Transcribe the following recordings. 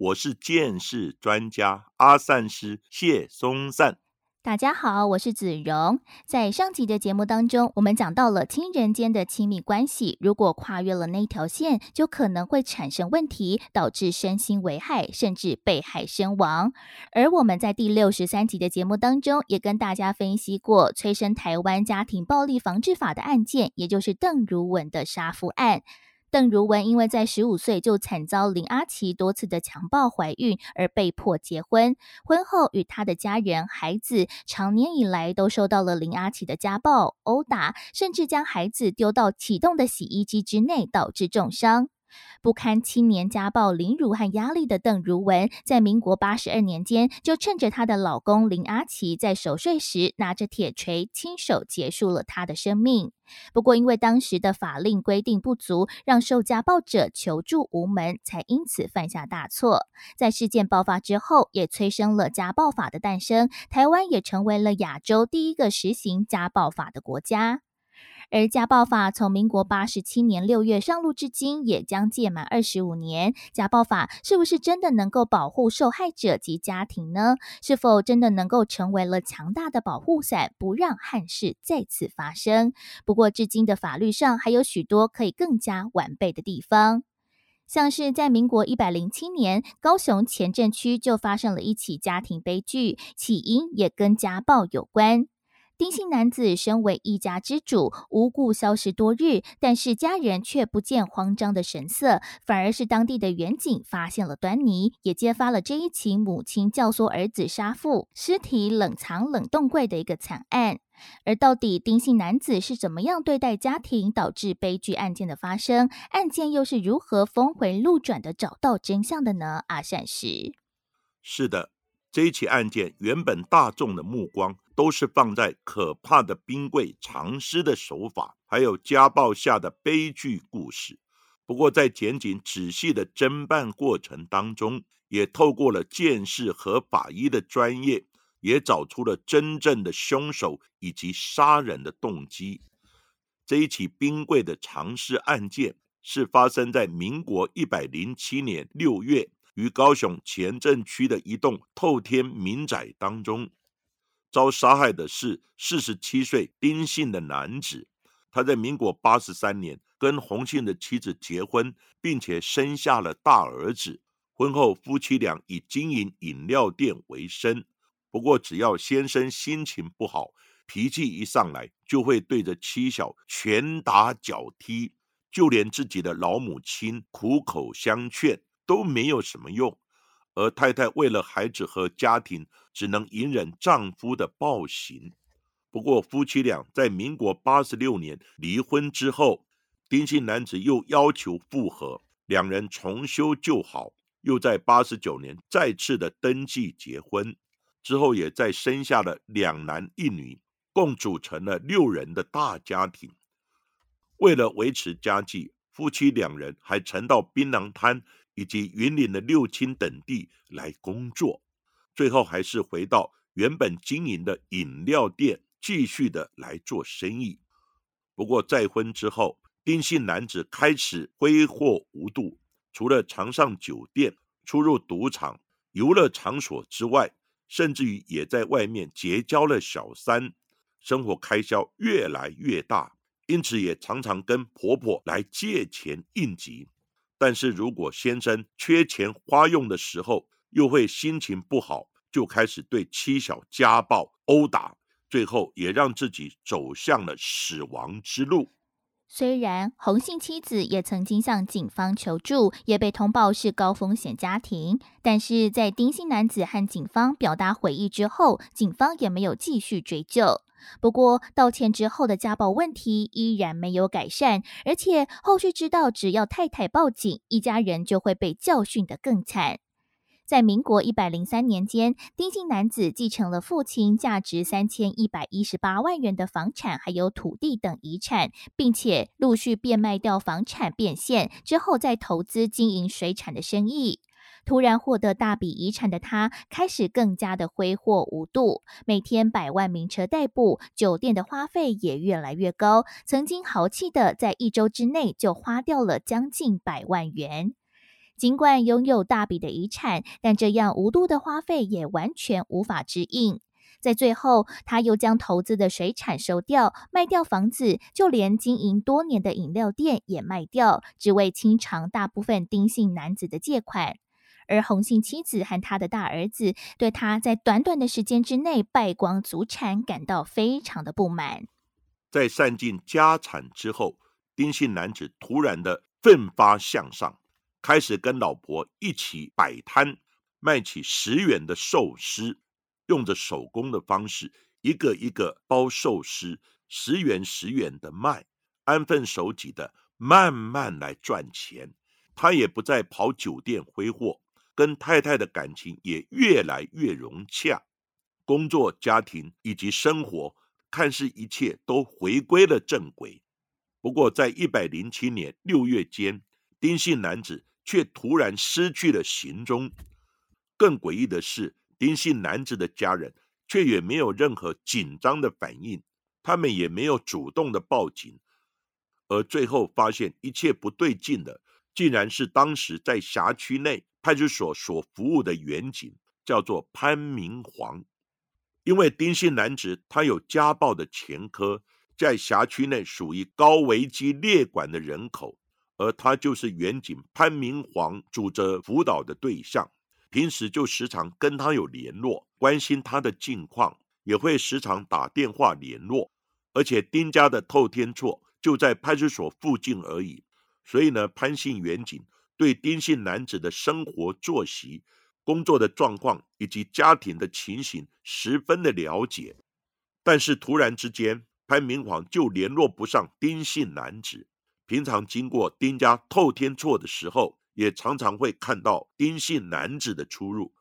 我是见识专家阿善师谢松善。大家好，我是子荣。在上集的节目当中，我们讲到了亲人间的亲密关系，如果跨越了那条线，就可能会产生问题，导致身心危害，甚至被害身亡。而我们在第六十三集的节目当中，也跟大家分析过催生台湾家庭暴力防治法的案件，也就是邓如文的杀夫案。邓如文因为在十五岁就惨遭林阿奇多次的强暴怀孕，而被迫结婚。婚后与他的家人、孩子长年以来都受到了林阿奇的家暴、殴打，甚至将孩子丢到启动的洗衣机之内，导致重伤。不堪青年家暴凌辱和压力的邓如文，在民国八十二年间，就趁着她的老公林阿奇在守岁时，拿着铁锤亲手结束了他的生命。不过，因为当时的法令规定不足，让受家暴者求助无门，才因此犯下大错。在事件爆发之后，也催生了家暴法的诞生，台湾也成为了亚洲第一个实行家暴法的国家。而家暴法从民国八十七年六月上路至今，也将届满二十五年。家暴法是不是真的能够保护受害者及家庭呢？是否真的能够成为了强大的保护伞，不让憾事再次发生？不过，至今的法律上还有许多可以更加完备的地方，像是在民国一百零七年，高雄前镇区就发生了一起家庭悲剧，起因也跟家暴有关。丁姓男子身为一家之主，无故消失多日，但是家人却不见慌张的神色，反而是当地的远警发现了端倪，也揭发了这一起母亲教唆儿子杀父、尸体冷藏冷冻柜的一个惨案。而到底丁姓男子是怎么样对待家庭，导致悲剧案件的发生？案件又是如何峰回路转的找到真相的呢？阿善师，是的，这一起案件原本大众的目光。都是放在可怕的冰柜藏尸的手法，还有家暴下的悲剧故事。不过，在检警仔细的侦办过程当中，也透过了鉴识和法医的专业，也找出了真正的凶手以及杀人的动机。这一起冰柜的藏尸案件是发生在民国一百零七年六月，于高雄前镇区的一栋透天民宅当中。遭杀害的是四十七岁丁姓的男子，他在民国八十三年跟洪姓的妻子结婚，并且生下了大儿子。婚后夫妻俩以经营饮料店为生。不过，只要先生心情不好，脾气一上来，就会对着妻小拳打脚踢，就连自己的老母亲苦口相劝都没有什么用。而太太为了孩子和家庭，只能隐忍丈夫的暴行。不过，夫妻俩在民国八十六年离婚之后，丁姓男子又要求复合，两人重修旧好，又在八十九年再次的登记结婚，之后也再生下了两男一女，共组成了六人的大家庭。为了维持家计，夫妻两人还曾到槟榔摊。以及云林的六亲等地来工作，最后还是回到原本经营的饮料店，继续的来做生意。不过再婚之后，丁姓男子开始挥霍无度，除了常上酒店、出入赌场、游乐场所之外，甚至于也在外面结交了小三，生活开销越来越大，因此也常常跟婆婆来借钱应急。但是如果先生缺钱花用的时候，又会心情不好，就开始对妻小家暴、殴打，最后也让自己走向了死亡之路。虽然洪姓妻子也曾经向警方求助，也被通报是高风险家庭，但是在丁姓男子和警方表达悔意之后，警方也没有继续追究。不过，道歉之后的家暴问题依然没有改善，而且后续知道，只要太太报警，一家人就会被教训得更惨。在民国一百零三年间，丁姓男子继承了父亲价值三千一百一十八万元的房产，还有土地等遗产，并且陆续变卖掉房产变现之后，再投资经营水产的生意。突然获得大笔遗产的他，开始更加的挥霍无度，每天百万名车代步，酒店的花费也越来越高。曾经豪气的在一周之内就花掉了将近百万元。尽管拥有大笔的遗产，但这样无度的花费也完全无法支应。在最后，他又将投资的水产收掉，卖掉房子，就连经营多年的饮料店也卖掉，只为清偿大部分丁姓男子的借款。而洪姓妻子和他的大儿子对他在短短的时间之内败光祖产感到非常的不满。在散尽家产之后，丁姓男子突然的奋发向上。开始跟老婆一起摆摊，卖起十元的寿司，用着手工的方式，一个一个包寿司，十元十元的卖，安分守己的慢慢来赚钱。他也不再跑酒店挥霍，跟太太的感情也越来越融洽，工作、家庭以及生活，看似一切都回归了正轨。不过，在一百零七年六月间，丁姓男子。却突然失去了行踪。更诡异的是，丁姓男子的家人却也没有任何紧张的反应，他们也没有主动的报警。而最后发现一切不对劲的，竟然是当时在辖区内派出所所服务的员警，叫做潘明煌。因为丁姓男子他有家暴的前科，在辖区内属于高危机列管的人口。而他就是远景潘明煌主责辅导的对象，平时就时常跟他有联络，关心他的近况，也会时常打电话联络。而且丁家的透天厝就在派出所附近而已，所以呢，潘姓远景对丁姓男子的生活作息、工作的状况以及家庭的情形十分的了解。但是突然之间，潘明煌就联络不上丁姓男子。平常经过丁家透天厝的时候，也常常会看到丁姓男子的出入。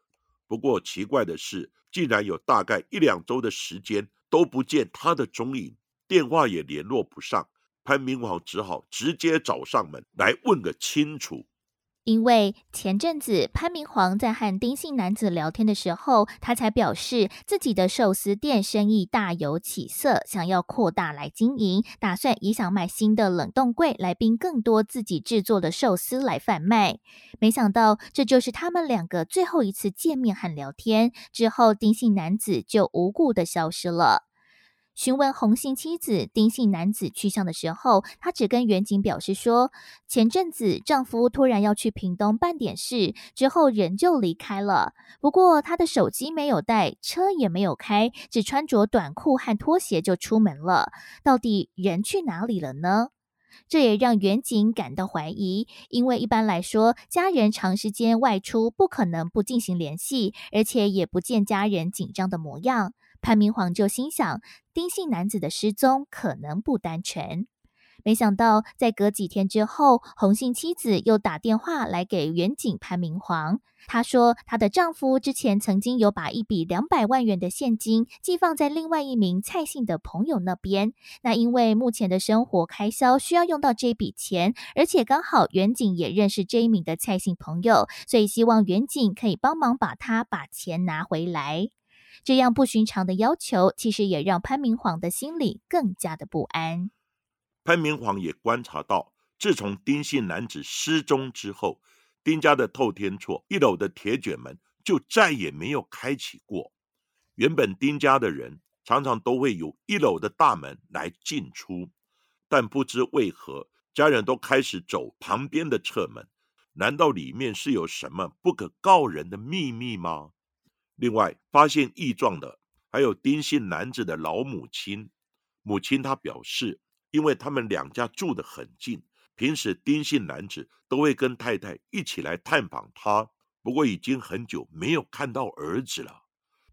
不过奇怪的是，竟然有大概一两周的时间都不见他的踪影，电话也联络不上。潘明煌只好直接找上门来问个清楚。因为前阵子潘明煌在和丁姓男子聊天的时候，他才表示自己的寿司店生意大有起色，想要扩大来经营，打算也想买新的冷冻柜来冰更多自己制作的寿司来贩卖。没想到这就是他们两个最后一次见面和聊天之后，丁姓男子就无故的消失了。询问洪姓妻子丁姓男子去向的时候，她只跟远景表示说，前阵子丈夫突然要去屏东办点事，之后人就离开了。不过他的手机没有带，车也没有开，只穿着短裤和拖鞋就出门了。到底人去哪里了呢？这也让远景感到怀疑，因为一般来说，家人长时间外出不可能不进行联系，而且也不见家人紧张的模样。潘明煌就心想，丁姓男子的失踪可能不单纯。没想到，在隔几天之后，洪姓妻子又打电话来给远景潘明煌。她说，她的丈夫之前曾经有把一笔两百万元的现金寄放在另外一名蔡姓的朋友那边。那因为目前的生活开销需要用到这笔钱，而且刚好远景也认识这一名的蔡姓朋友，所以希望远景可以帮忙把他把钱拿回来。这样不寻常的要求，其实也让潘明煌的心里更加的不安。潘明煌也观察到，自从丁姓男子失踪之后，丁家的透天厝一楼的铁卷门就再也没有开启过。原本丁家的人常常都会有一楼的大门来进出，但不知为何，家人都开始走旁边的侧门。难道里面是有什么不可告人的秘密吗？另外，发现异状的还有丁姓男子的老母亲。母亲她表示，因为他们两家住得很近，平时丁姓男子都会跟太太一起来探访他。不过，已经很久没有看到儿子了，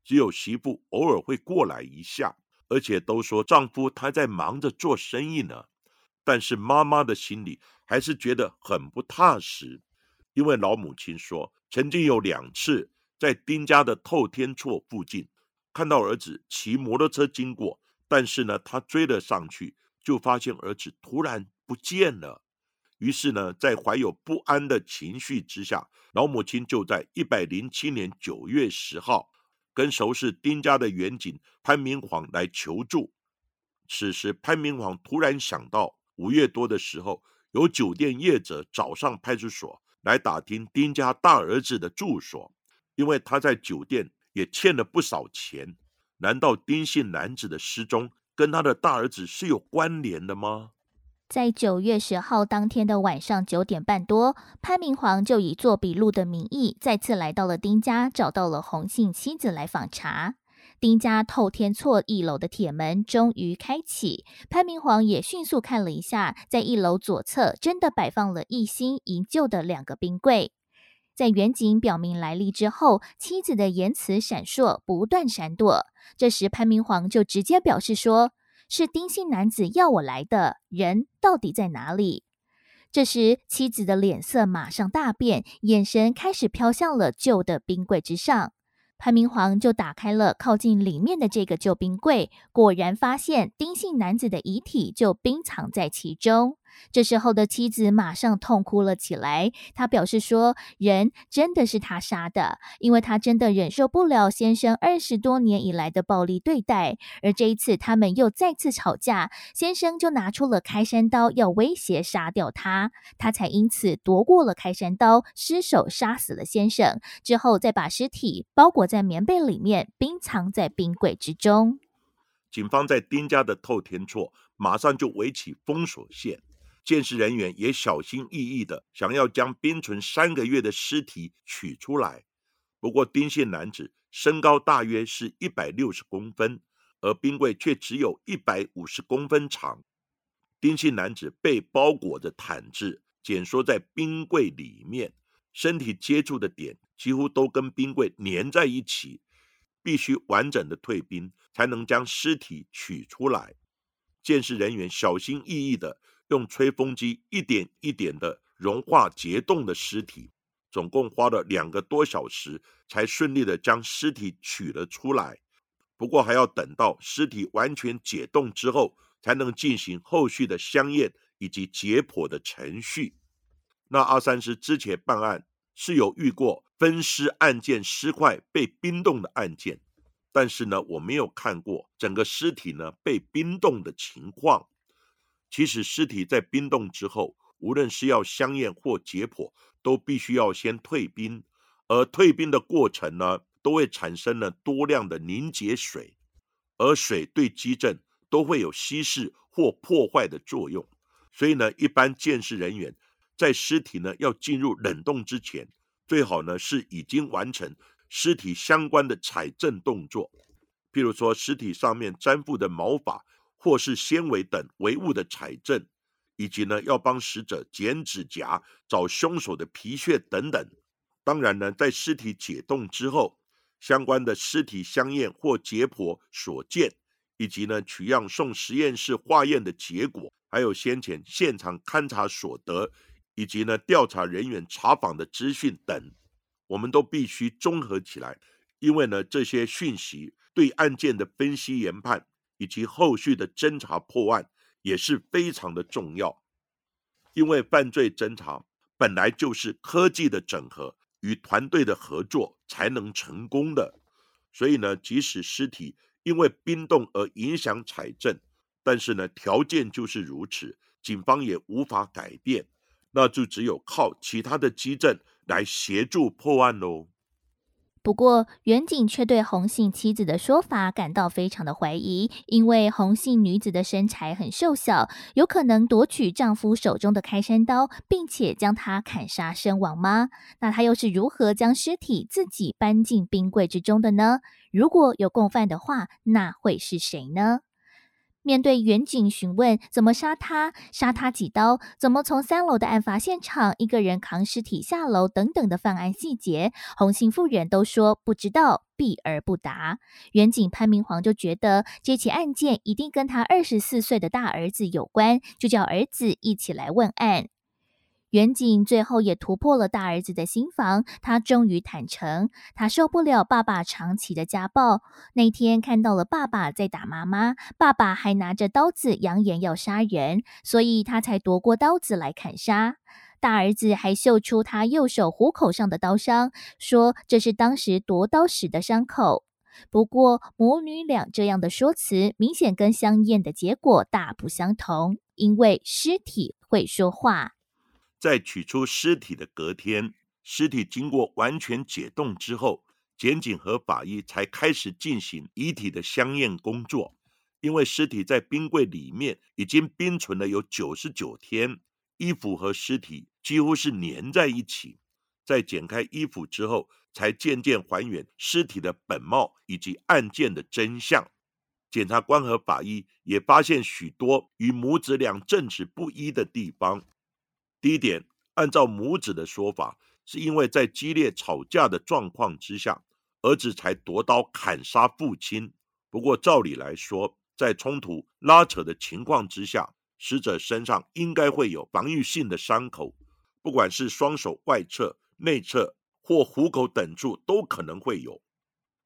只有媳妇偶尔会过来一下，而且都说丈夫他在忙着做生意呢。但是妈妈的心里还是觉得很不踏实。因为老母亲说，曾经有两次在丁家的透天厝附近看到儿子骑摩托车经过，但是呢，他追了上去，就发现儿子突然不见了。于是呢，在怀有不安的情绪之下，老母亲就在一百零七年九月十号，跟熟识丁家的远警潘明煌来求助。此时，潘明煌突然想到，五月多的时候，有酒店业者找上派出所。来打听丁家大儿子的住所，因为他在酒店也欠了不少钱。难道丁姓男子的失踪跟他的大儿子是有关联的吗？在九月十号当天的晚上九点半多，潘明煌就以做笔录的名义再次来到了丁家，找到了洪姓妻子来访查。丁家透天厝一楼的铁门终于开启，潘明煌也迅速看了一下，在一楼左侧真的摆放了一新一旧的两个冰柜。在远景表明来历之后，妻子的言辞闪烁，不断闪躲。这时潘明煌就直接表示说：“是丁姓男子要我来的，人到底在哪里？”这时妻子的脸色马上大变，眼神开始飘向了旧的冰柜之上。潘明煌就打开了靠近里面的这个旧冰柜，果然发现丁姓男子的遗体就冰藏在其中。这时候的妻子马上痛哭了起来。她表示说：“人真的是他杀的，因为他真的忍受不了先生二十多年以来的暴力对待。而这一次他们又再次吵架，先生就拿出了开山刀要威胁杀掉他，他才因此夺过了开山刀，失手杀死了先生。之后再把尸体包裹在棉被里面，冰藏在冰柜之中。警方在丁家的透天厝马上就围起封锁线。”监视人员也小心翼翼的想要将冰存三个月的尸体取出来，不过丁姓男子身高大约是一百六十公分，而冰柜却只有一百五十公分长。丁姓男子被包裹着毯子减缩在冰柜里面，身体接触的点几乎都跟冰柜粘在一起，必须完整的退冰才能将尸体取出来。监视人员小心翼翼的。用吹风机一点一点的融化结冻的尸体，总共花了两个多小时，才顺利的将尸体取了出来。不过还要等到尸体完全解冻之后，才能进行后续的香验以及解剖的程序。那阿三师之前办案是有遇过分尸案件尸块被冰冻的案件，但是呢，我没有看过整个尸体呢被冰冻的情况。其实尸体在冰冻之后，无论是要香验或解剖，都必须要先退冰，而退冰的过程呢，都会产生了多量的凝结水，而水对基证都会有稀释或破坏的作用。所以呢，一般鉴识人员在尸体呢要进入冷冻之前，最好呢是已经完成尸体相关的采证动作，譬如说尸体上面粘附的毛发。或是纤维等唯物的采证，以及呢要帮死者剪指甲、找凶手的皮屑等等。当然呢，在尸体解冻之后，相关的尸体香验或解剖所见，以及呢取样送实验室化验的结果，还有先前现场勘查所得，以及呢调查人员查访的资讯等，我们都必须综合起来，因为呢这些讯息对案件的分析研判。以及后续的侦查破案也是非常的重要，因为犯罪侦查本来就是科技的整合与团队的合作才能成功的，所以呢，即使尸体因为冰冻而影响采证，但是呢，条件就是如此，警方也无法改变，那就只有靠其他的基证来协助破案喽。不过，远景却对红杏妻子的说法感到非常的怀疑，因为红杏女子的身材很瘦小，有可能夺取丈夫手中的开山刀，并且将他砍杀身亡吗？那她又是如何将尸体自己搬进冰柜之中的呢？如果有共犯的话，那会是谁呢？面对远景询问怎么杀他、杀他几刀、怎么从三楼的案发现场一个人扛尸体下楼等等的犯案细节，洪姓妇人都说不知道，避而不答。远景潘明煌就觉得这起案件一定跟他二十四岁的大儿子有关，就叫儿子一起来问案。远景最后也突破了大儿子的心房，他终于坦诚，他受不了爸爸长期的家暴。那天看到了爸爸在打妈妈，爸爸还拿着刀子扬言要杀人，所以他才夺过刀子来砍杀。大儿子还秀出他右手虎口上的刀伤，说这是当时夺刀时的伤口。不过母女俩这样的说辞，明显跟香艳的结果大不相同，因为尸体会说话。在取出尸体的隔天，尸体经过完全解冻之后，检警和法医才开始进行遗体的相验工作。因为尸体在冰柜里面已经冰存了有九十九天，衣服和尸体几乎是粘在一起。在剪开衣服之后，才渐渐还原尸体的本貌以及案件的真相。检察官和法医也发现许多与母子俩证词不一的地方。第一点，按照母子的说法，是因为在激烈吵架的状况之下，儿子才夺刀砍杀父亲。不过，照理来说，在冲突拉扯的情况之下，死者身上应该会有防御性的伤口，不管是双手外侧、内侧或虎口等处都可能会有。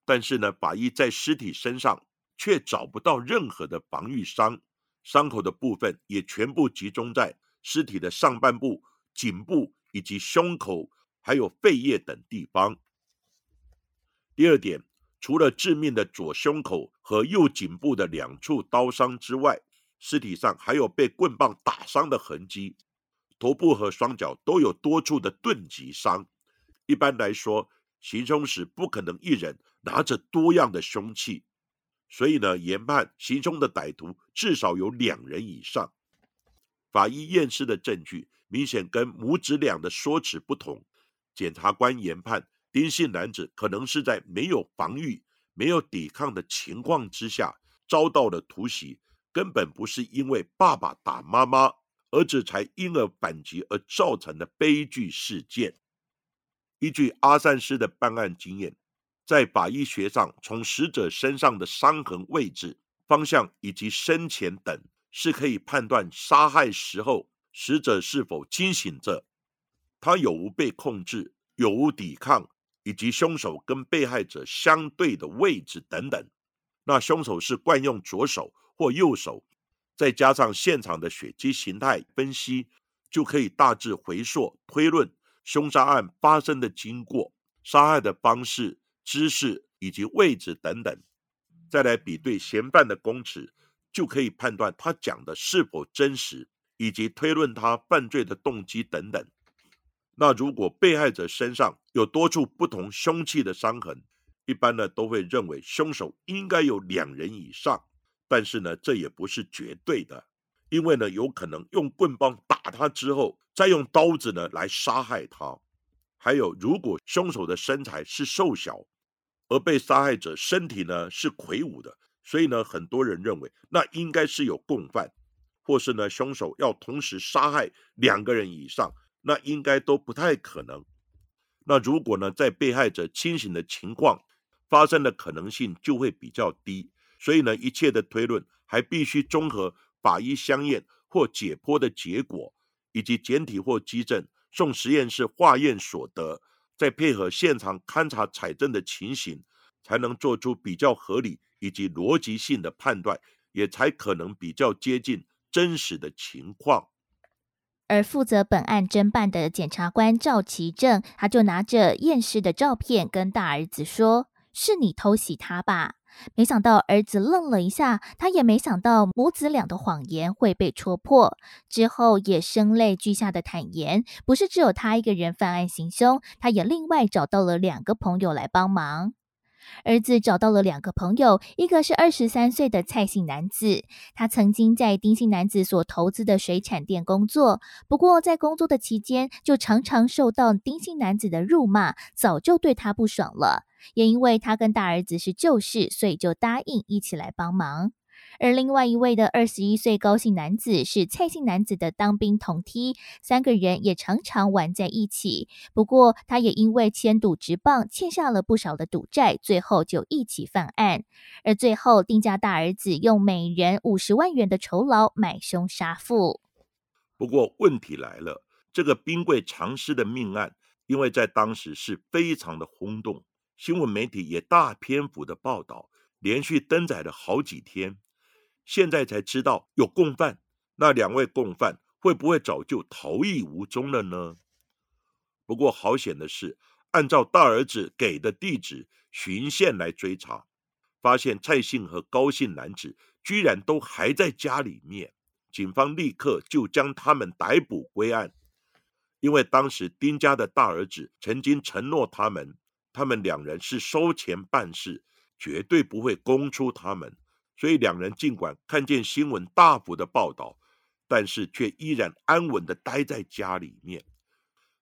但是呢，法医在尸体身上却找不到任何的防御伤，伤口的部分也全部集中在。尸体的上半部、颈部以及胸口，还有肺叶等地方。第二点，除了致命的左胸口和右颈部的两处刀伤之外，尸体上还有被棍棒打伤的痕迹，头部和双脚都有多处的钝击伤。一般来说，行凶时不可能一人拿着多样的凶器，所以呢，研判行凶的歹徒至少有两人以上。法医验尸的证据明显跟母子俩的说辞不同。检察官研判，丁姓男子可能是在没有防御、没有抵抗的情况之下遭到了突袭，根本不是因为爸爸打妈妈，儿子才因而反击而造成的悲剧事件。依据阿善师的办案经验，在法医学上，从死者身上的伤痕位置、方向以及生前等。是可以判断杀害时候死者是否清醒着，他有无被控制，有无抵抗，以及凶手跟被害者相对的位置等等。那凶手是惯用左手或右手，再加上现场的血迹形态分析，就可以大致回溯推论凶杀案发生的经过、杀害的方式、姿势以及位置等等，再来比对嫌犯的供词。就可以判断他讲的是否真实，以及推论他犯罪的动机等等。那如果被害者身上有多处不同凶器的伤痕，一般呢都会认为凶手应该有两人以上。但是呢，这也不是绝对的，因为呢有可能用棍棒打他之后，再用刀子呢来杀害他。还有，如果凶手的身材是瘦小，而被杀害者身体呢是魁梧的。所以呢，很多人认为那应该是有共犯，或是呢凶手要同时杀害两个人以上，那应该都不太可能。那如果呢在被害者清醒的情况发生的可能性就会比较低。所以呢，一切的推论还必须综合法医相验或解剖的结果，以及检体或基证送实验室化验所得，再配合现场勘查采证的情形，才能做出比较合理。以及逻辑性的判断，也才可能比较接近真实的情况。而负责本案侦办的检察官赵其正，他就拿着验尸的照片跟大儿子说：“是你偷袭他吧？”没想到儿子愣了一下，他也没想到母子俩的谎言会被戳破。之后也声泪俱下的坦言，不是只有他一个人犯案行凶，他也另外找到了两个朋友来帮忙。儿子找到了两个朋友，一个是二十三岁的蔡姓男子，他曾经在丁姓男子所投资的水产店工作，不过在工作的期间就常常受到丁姓男子的辱骂，早就对他不爽了。也因为他跟大儿子是旧事，所以就答应一起来帮忙。而另外一位的二十一岁高姓男子是蔡姓男子的当兵同梯，三个人也常常玩在一起。不过，他也因为签赌直棒欠下了不少的赌债，最后就一起犯案。而最后，丁家大儿子用每人五十万元的酬劳买凶杀父。不过，问题来了，这个冰柜藏尸的命案，因为在当时是非常的轰动，新闻媒体也大篇幅的报道，连续登载了好几天。现在才知道有共犯，那两位共犯会不会早就逃逸无踪了呢？不过好险的是，按照大儿子给的地址循线来追查，发现蔡姓和高姓男子居然都还在家里面，警方立刻就将他们逮捕归案。因为当时丁家的大儿子曾经承诺他们，他们两人是收钱办事，绝对不会供出他们。所以两人尽管看见新闻大幅的报道，但是却依然安稳的待在家里面。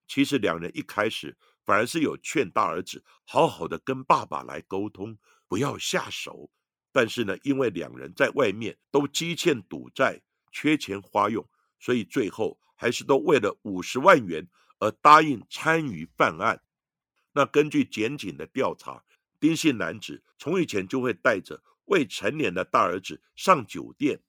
其实两人一开始反而是有劝大儿子好好的跟爸爸来沟通，不要下手。但是呢，因为两人在外面都积欠赌债，缺钱花用，所以最后还是都为了五十万元而答应参与犯案。那根据检警的调查，丁姓男子从以前就会带着。未成年的大儿子上酒店，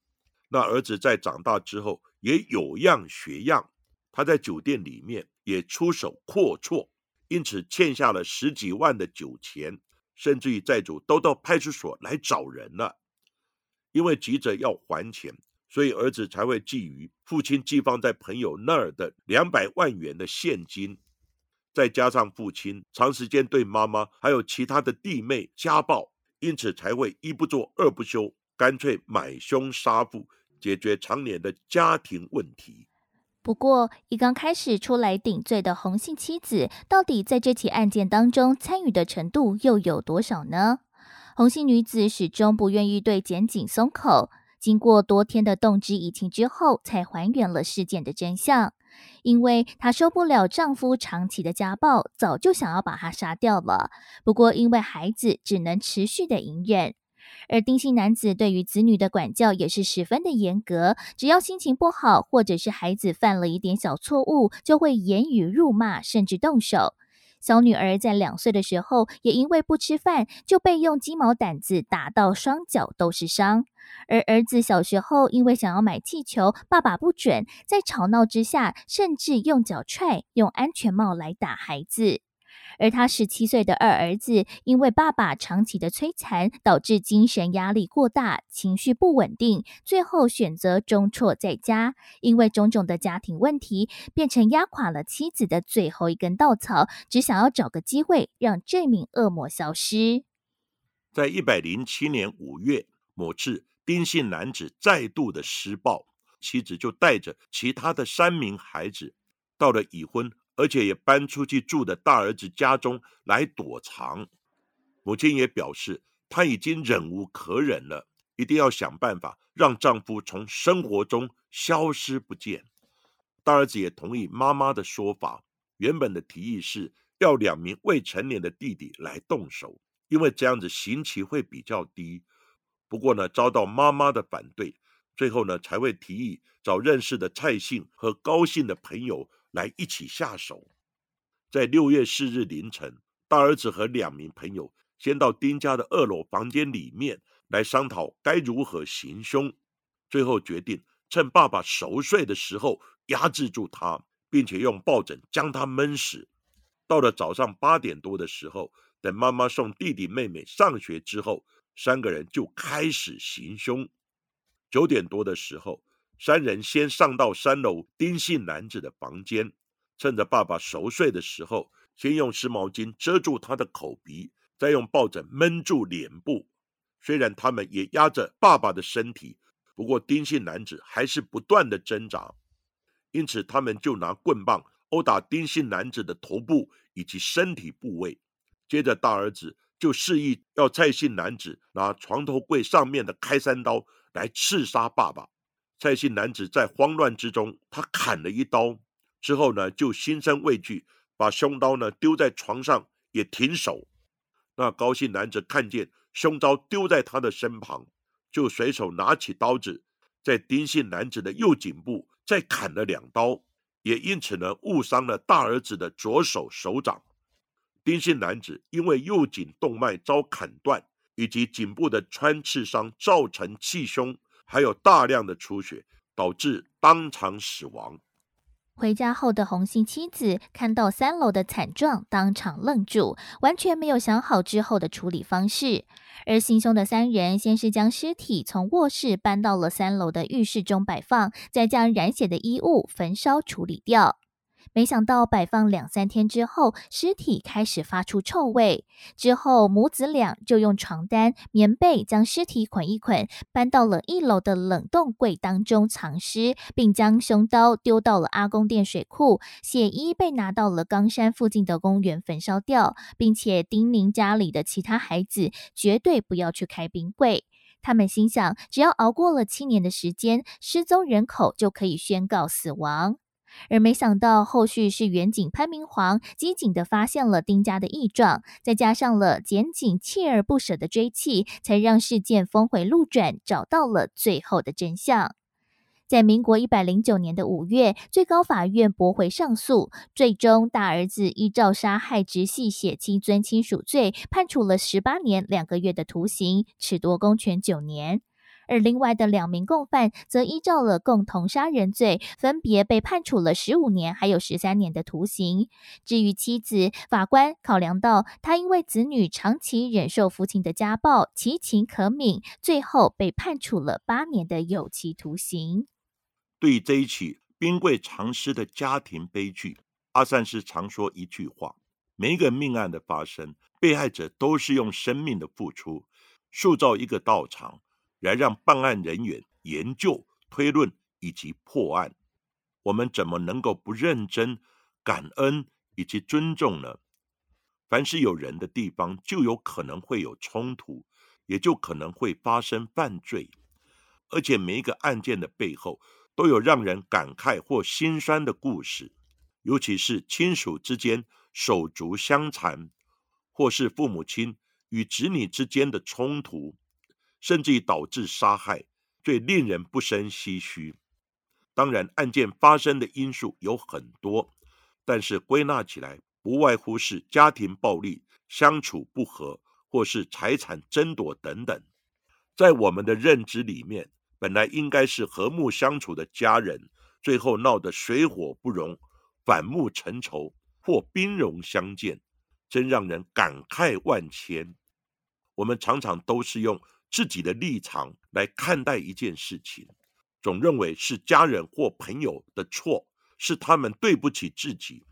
那儿子在长大之后也有样学样，他在酒店里面也出手阔绰，因此欠下了十几万的酒钱，甚至于债主都到派出所来找人了。因为急着要还钱，所以儿子才会觊觎父亲寄放在朋友那儿的两百万元的现金，再加上父亲长时间对妈妈还有其他的弟妹家暴。因此才会一不做二不休，干脆买凶杀父，解决常年的家庭问题。不过，一刚开始出来顶罪的洪姓妻子，到底在这起案件当中参与的程度又有多少呢？洪姓女子始终不愿意对检警松口，经过多天的动之以情之后，才还原了事件的真相。因为她受不了丈夫长期的家暴，早就想要把他杀掉了。不过因为孩子，只能持续的隐忍。而丁姓男子对于子女的管教也是十分的严格，只要心情不好，或者是孩子犯了一点小错误，就会言语辱骂，甚至动手。小女儿在两岁的时候，也因为不吃饭，就被用鸡毛掸子打到双脚都是伤。而儿子小时候因为想要买气球，爸爸不准，在吵闹之下，甚至用脚踹、用安全帽来打孩子。而他十七岁的二儿子，因为爸爸长期的摧残，导致精神压力过大，情绪不稳定，最后选择中辍在家。因为种种的家庭问题，变成压垮了妻子的最后一根稻草，只想要找个机会让这名恶魔消失。在一百零七年五月某次。丁姓男子再度的施暴，妻子就带着其他的三名孩子到了已婚而且也搬出去住的大儿子家中来躲藏。母亲也表示，她已经忍无可忍了，一定要想办法让丈夫从生活中消失不见。大儿子也同意妈妈的说法，原本的提议是要两名未成年的弟弟来动手，因为这样子刑期会比较低。不过呢，遭到妈妈的反对，最后呢才会提议找认识的蔡姓和高姓的朋友来一起下手。在六月四日凌晨，大儿子和两名朋友先到丁家的二楼房间里面来商讨该如何行凶，最后决定趁爸爸熟睡的时候压制住他，并且用抱枕将他闷死。到了早上八点多的时候，等妈妈送弟弟妹妹上学之后。三个人就开始行凶。九点多的时候，三人先上到三楼丁姓男子的房间，趁着爸爸熟睡的时候，先用湿毛巾遮住他的口鼻，再用抱枕闷住脸部。虽然他们也压着爸爸的身体，不过丁姓男子还是不断的挣扎，因此他们就拿棍棒殴打丁姓男子的头部以及身体部位。接着，大儿子。就示意要蔡姓男子拿床头柜上面的开山刀来刺杀爸爸。蔡姓男子在慌乱之中，他砍了一刀之后呢，就心生畏惧，把凶刀呢丢在床上也停手。那高姓男子看见凶刀丢在他的身旁，就随手拿起刀子，在丁姓男子的右颈部再砍了两刀，也因此呢误伤了大儿子的左手手掌。丁姓男子因为右颈动脉遭砍断，以及颈部的穿刺伤造成气胸，还有大量的出血，导致当场死亡。回家后的洪姓妻子看到三楼的惨状，当场愣住，完全没有想好之后的处理方式。而行凶的三人先是将尸体从卧室搬到了三楼的浴室中摆放，再将染血的衣物焚烧处理掉。没想到摆放两三天之后，尸体开始发出臭味。之后母子俩就用床单、棉被将尸体捆一捆，搬到了一楼的冷冻柜当中藏尸，并将凶刀丢到了阿公殿水库，血衣被拿到了冈山附近的公园焚烧掉，并且叮咛家里的其他孩子绝对不要去开冰柜。他们心想，只要熬过了七年的时间，失踪人口就可以宣告死亡。而没想到，后续是远警潘明煌机警的发现了丁家的异状，再加上了检警锲而不舍的追缉，才让事件峰回路转，找到了最后的真相。在民国一百零九年的五月，最高法院驳回上诉，最终大儿子依照杀害直系血亲尊亲属罪，判处了十八年两个月的徒刑，褫夺公权九年。而另外的两名共犯则依照了共同杀人罪，分别被判处了十五年还有十三年的徒刑。至于妻子，法官考量到他因为子女长期忍受父亲的家暴，其情可悯，最后被判处了八年的有期徒刑。对于这一起冰柜藏尸的家庭悲剧，阿善师常说一句话：每一个命案的发生，被害者都是用生命的付出，塑造一个道场。来让办案人员研究、推论以及破案，我们怎么能够不认真、感恩以及尊重呢？凡是有人的地方，就有可能会有冲突，也就可能会发生犯罪。而且每一个案件的背后，都有让人感慨或心酸的故事，尤其是亲属之间手足相残，或是父母亲与子女之间的冲突。甚至于导致杀害，最令人不胜唏嘘。当然，案件发生的因素有很多，但是归纳起来，不外乎是家庭暴力、相处不和，或是财产争夺等等。在我们的认知里面，本来应该是和睦相处的家人，最后闹得水火不容、反目成仇或兵戎相见，真让人感慨万千。我们常常都是用。自己的立场来看待一件事情，总认为是家人或朋友的错，是他们对不起自己。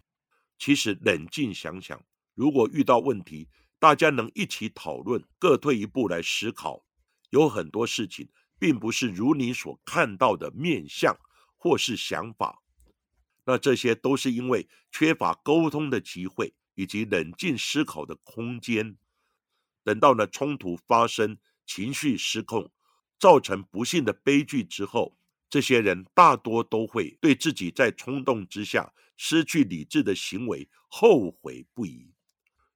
其实冷静想想，如果遇到问题，大家能一起讨论，各退一步来思考，有很多事情并不是如你所看到的面相或是想法。那这些都是因为缺乏沟通的机会以及冷静思考的空间。等到呢冲突发生。情绪失控，造成不幸的悲剧之后，这些人大多都会对自己在冲动之下失去理智的行为后悔不已。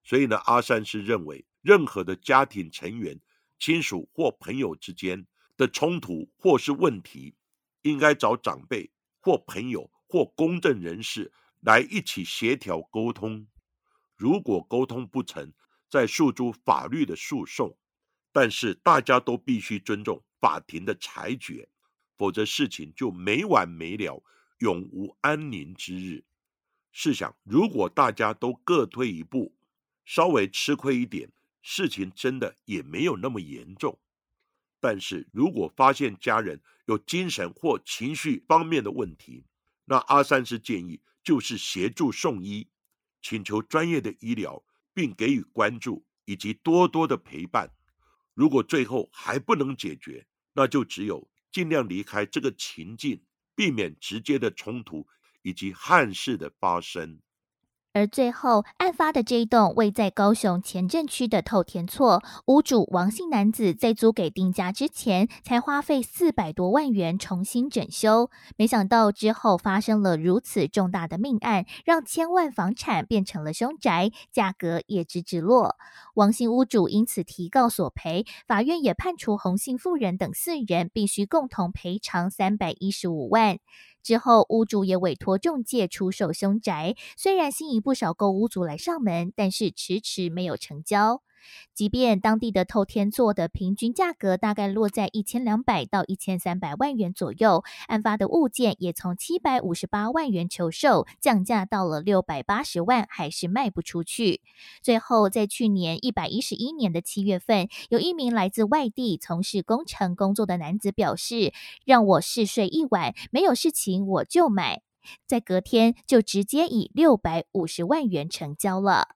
所以呢，阿善是认为，任何的家庭成员、亲属或朋友之间的冲突或是问题，应该找长辈或朋友或公正人士来一起协调沟通。如果沟通不成，再诉诸法律的诉讼。但是大家都必须尊重法庭的裁决，否则事情就没完没了，永无安宁之日。试想，如果大家都各退一步，稍微吃亏一点，事情真的也没有那么严重。但是如果发现家人有精神或情绪方面的问题，那阿三是建议就是协助送医，请求专业的医疗，并给予关注以及多多的陪伴。如果最后还不能解决，那就只有尽量离开这个情境，避免直接的冲突以及憾事的发生。而最后，案发的这一栋位在高雄前镇区的透天厝，屋主王姓男子在租给丁家之前，才花费四百多万元重新整修。没想到之后发生了如此重大的命案，让千万房产变成了凶宅，价格也直直落。王姓屋主因此提告索赔，法院也判处洪姓妇人等四人必须共同赔偿三百一十五万。之后，屋主也委托中介出售凶宅，虽然吸引不少购屋族来上门，但是迟迟没有成交。即便当地的透天座的平均价格大概落在一千两百到一千三百万元左右，案发的物件也从七百五十八万元求售降价到了六百八十万，还是卖不出去。最后，在去年一百一十一年的七月份，有一名来自外地从事工程工作的男子表示：“让我试睡一晚，没有事情我就买。”在隔天就直接以六百五十万元成交了。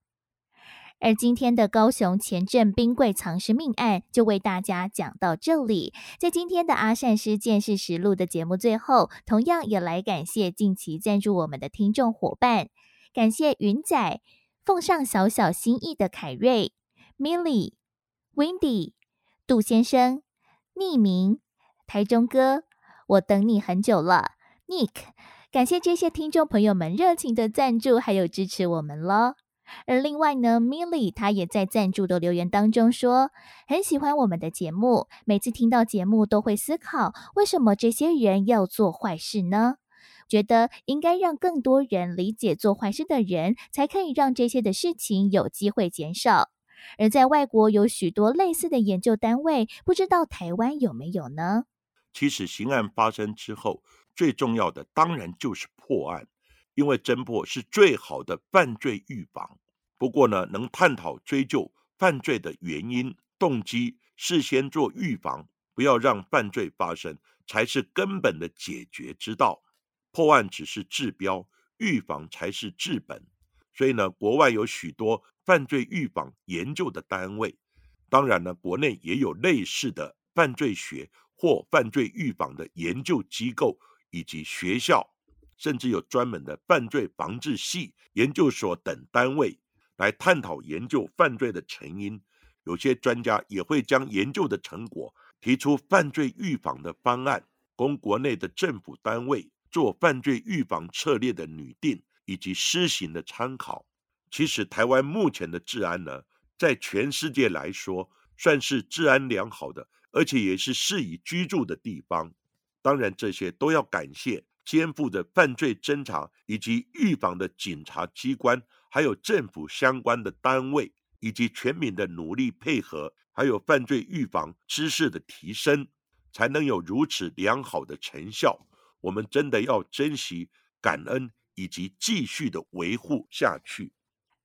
而今天的高雄前镇冰柜藏尸命案就为大家讲到这里。在今天的阿善师见识实录的节目最后，同样也来感谢近期赞助我们的听众伙伴，感谢云仔奉上小小心意的凯瑞、Milly、Windy、杜先生、匿名、台中哥，我等你很久了，Nick。感谢这些听众朋友们热情的赞助，还有支持我们咯。而另外呢，Milly 她也在赞助的留言当中说，很喜欢我们的节目，每次听到节目都会思考，为什么这些人要做坏事呢？觉得应该让更多人理解做坏事的人，才可以让这些的事情有机会减少。而在外国有许多类似的研究单位，不知道台湾有没有呢？其实刑案发生之后，最重要的当然就是破案。因为侦破是最好的犯罪预防。不过呢，能探讨追究犯罪的原因、动机，事先做预防，不要让犯罪发生，才是根本的解决之道。破案只是治标，预防才是治本。所以呢，国外有许多犯罪预防研究的单位，当然呢，国内也有类似的犯罪学或犯罪预防的研究机构以及学校。甚至有专门的犯罪防治系、研究所等单位来探讨研究犯罪的成因。有些专家也会将研究的成果提出犯罪预防的方案，供国内的政府单位做犯罪预防策略的拟定以及施行的参考。其实，台湾目前的治安呢，在全世界来说算是治安良好的，而且也是适宜居住的地方。当然，这些都要感谢。肩负着犯罪侦查以及预防的警察机关，还有政府相关的单位，以及全民的努力配合，还有犯罪预防知识的提升，才能有如此良好的成效。我们真的要珍惜、感恩，以及继续的维护下去。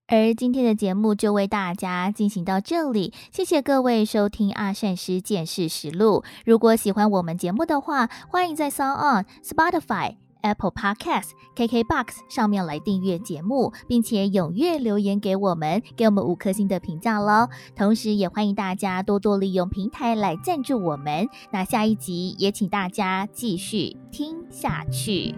而今天的节目就为大家进行到这里，谢谢各位收听阿善师见识实录。如果喜欢我们节目的话，欢迎在 s o n、Spotify、Apple Podcast、KKBox 上面来订阅节目，并且踊跃留言给我们，给我们五颗星的评价喽。同时，也欢迎大家多多利用平台来赞助我们。那下一集也请大家继续听下去。